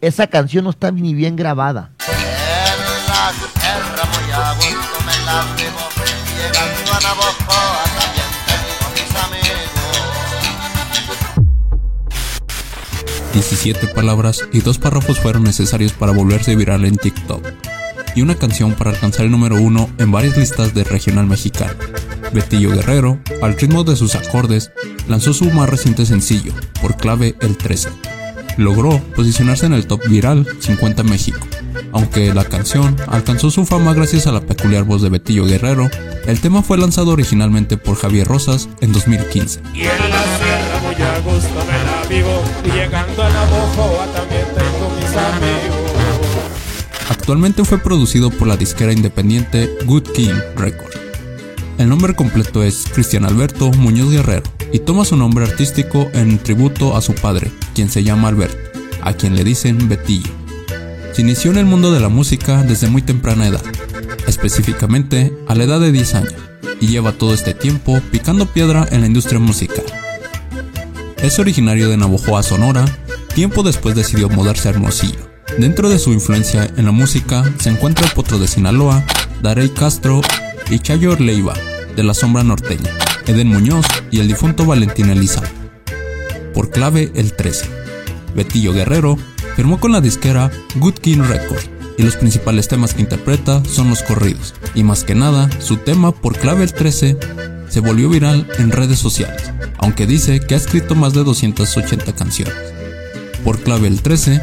Esa canción no está ni bien grabada. ...17 palabras y dos párrafos fueron necesarios para volverse viral en TikTok... ...y una canción para alcanzar el número uno en varias listas de regional mexicano... Betillo Guerrero, al ritmo de sus acordes, lanzó su más reciente sencillo, por clave el 13. Logró posicionarse en el top viral 50 México. Aunque la canción alcanzó su fama gracias a la peculiar voz de Betillo Guerrero, el tema fue lanzado originalmente por Javier Rosas en 2015. Y en la sierra muy a gusto me la vivo, y llegando a la Bojoa también tengo mis amigos. Actualmente fue producido por la disquera independiente Good King Records. El nombre completo es Cristian Alberto Muñoz Guerrero y toma su nombre artístico en tributo a su padre, quien se llama Alberto, a quien le dicen Betillo. Se inició en el mundo de la música desde muy temprana edad, específicamente a la edad de 10 años, y lleva todo este tiempo picando piedra en la industria musical. Es originario de Navojoa, Sonora, tiempo después decidió mudarse a Hermosillo. Dentro de su influencia en la música se encuentra el potro de Sinaloa, Darey Castro y Chayo Leiva, de la Sombra Norteña, Eden Muñoz y el difunto Valentín Elizalde. Por clave el 13. Betillo Guerrero firmó con la disquera Good King Records y los principales temas que interpreta son los corridos, y más que nada, su tema por clave el 13 se volvió viral en redes sociales, aunque dice que ha escrito más de 280 canciones. Por clave el 13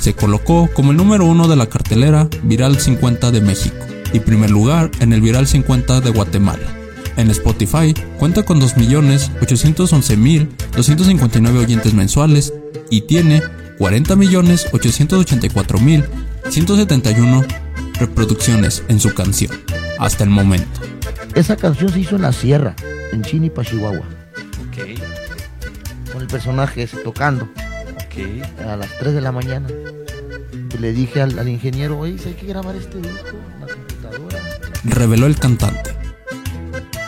se colocó como el número uno de la cartelera Viral 50 de México y primer lugar en el Viral 50 de Guatemala. En Spotify cuenta con 2.811.259 oyentes mensuales y tiene 40.884.171 reproducciones en su canción hasta el momento. Esa canción se hizo en la sierra, en Chinipa, Chihuahua. Con el personaje ese tocando. A las 3 de la mañana. Y le dije al, ingeniero, oye, hay que grabar este disco reveló el cantante.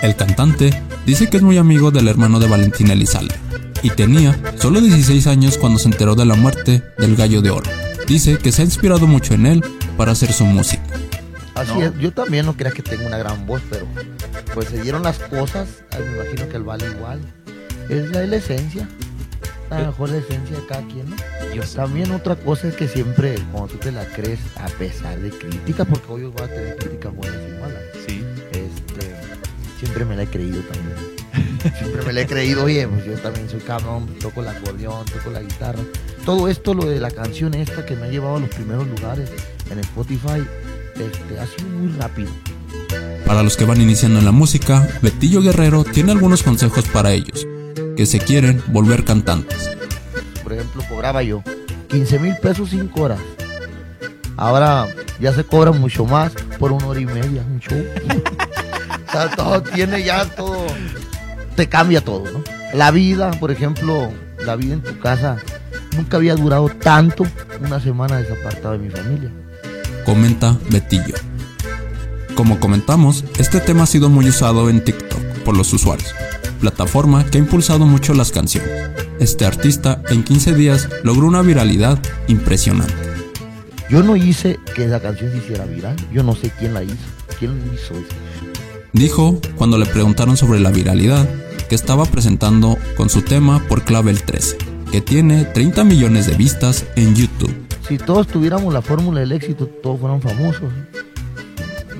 El cantante dice que es muy amigo del hermano de Valentín Elizalde y tenía solo 16 años cuando se enteró de la muerte del gallo de oro. Dice que se ha inspirado mucho en él para hacer su música. Así es, yo también no creía que tenga una gran voz, pero pues se dieron las cosas, me imagino que el vale igual. Es la, la esencia, la mejor la esencia de cada quien, ¿no? También otra cosa es que siempre, cuando tú te la crees, a pesar de crítica, porque hoy voy a tener críticas buenas y malas. Sí. Siempre me la he creído también. siempre me la he creído, oye, pues yo también soy cabrón, toco el acordeón, toco la guitarra. Todo esto, lo de la canción esta que me ha llevado a los primeros lugares en Spotify, este, ha sido muy rápido. Para los que van iniciando en la música, Betillo Guerrero tiene algunos consejos para ellos, que se quieren volver cantantes por ejemplo, cobraba yo 15 mil pesos 5 horas. Ahora ya se cobra mucho más por una hora y media, un show. o sea, todo tiene ya todo. Te cambia todo, ¿no? La vida, por ejemplo, la vida en tu casa nunca había durado tanto una semana desapartado de mi familia. Comenta Betillo. Como comentamos, este tema ha sido muy usado en TikTok por los usuarios, plataforma que ha impulsado mucho las canciones este artista en 15 días logró una viralidad impresionante. Yo no hice que la canción se hiciera viral, yo no sé quién la hizo, quién hizo eso. Dijo, cuando le preguntaron sobre la viralidad, que estaba presentando con su tema por clave el 13, que tiene 30 millones de vistas en YouTube. Si todos tuviéramos la fórmula del éxito, todos fueran famosos.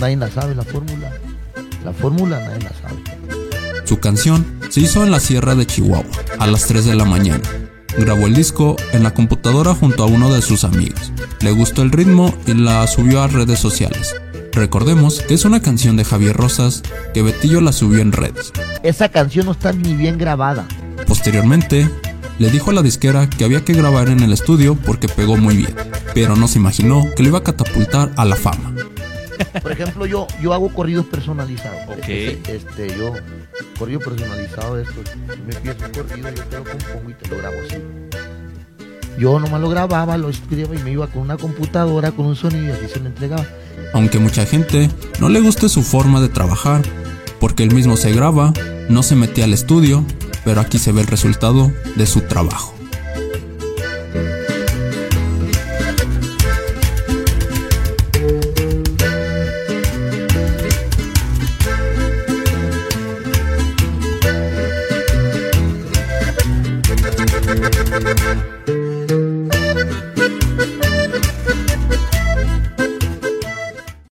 Nadie la sabe, la fórmula. La fórmula nadie la sabe. Su canción se hizo en la Sierra de Chihuahua a las 3 de la mañana. Grabó el disco en la computadora junto a uno de sus amigos. Le gustó el ritmo y la subió a redes sociales. Recordemos que es una canción de Javier Rosas que Betillo la subió en redes. Esa canción no está ni bien grabada. Posteriormente, le dijo a la disquera que había que grabar en el estudio porque pegó muy bien, pero no se imaginó que le iba a catapultar a la fama. Por ejemplo, yo, yo hago corridos personalizados. Ok. Este, yo, corrido personalizado esto. Me empiezo un corrido, yo te lo compongo y te lo grabo así. Yo nomás lo grababa, lo escribía y me iba con una computadora, con un sonido y así se lo entregaba. Aunque mucha gente no le guste su forma de trabajar, porque él mismo se graba, no se metía al estudio, pero aquí se ve el resultado de su trabajo.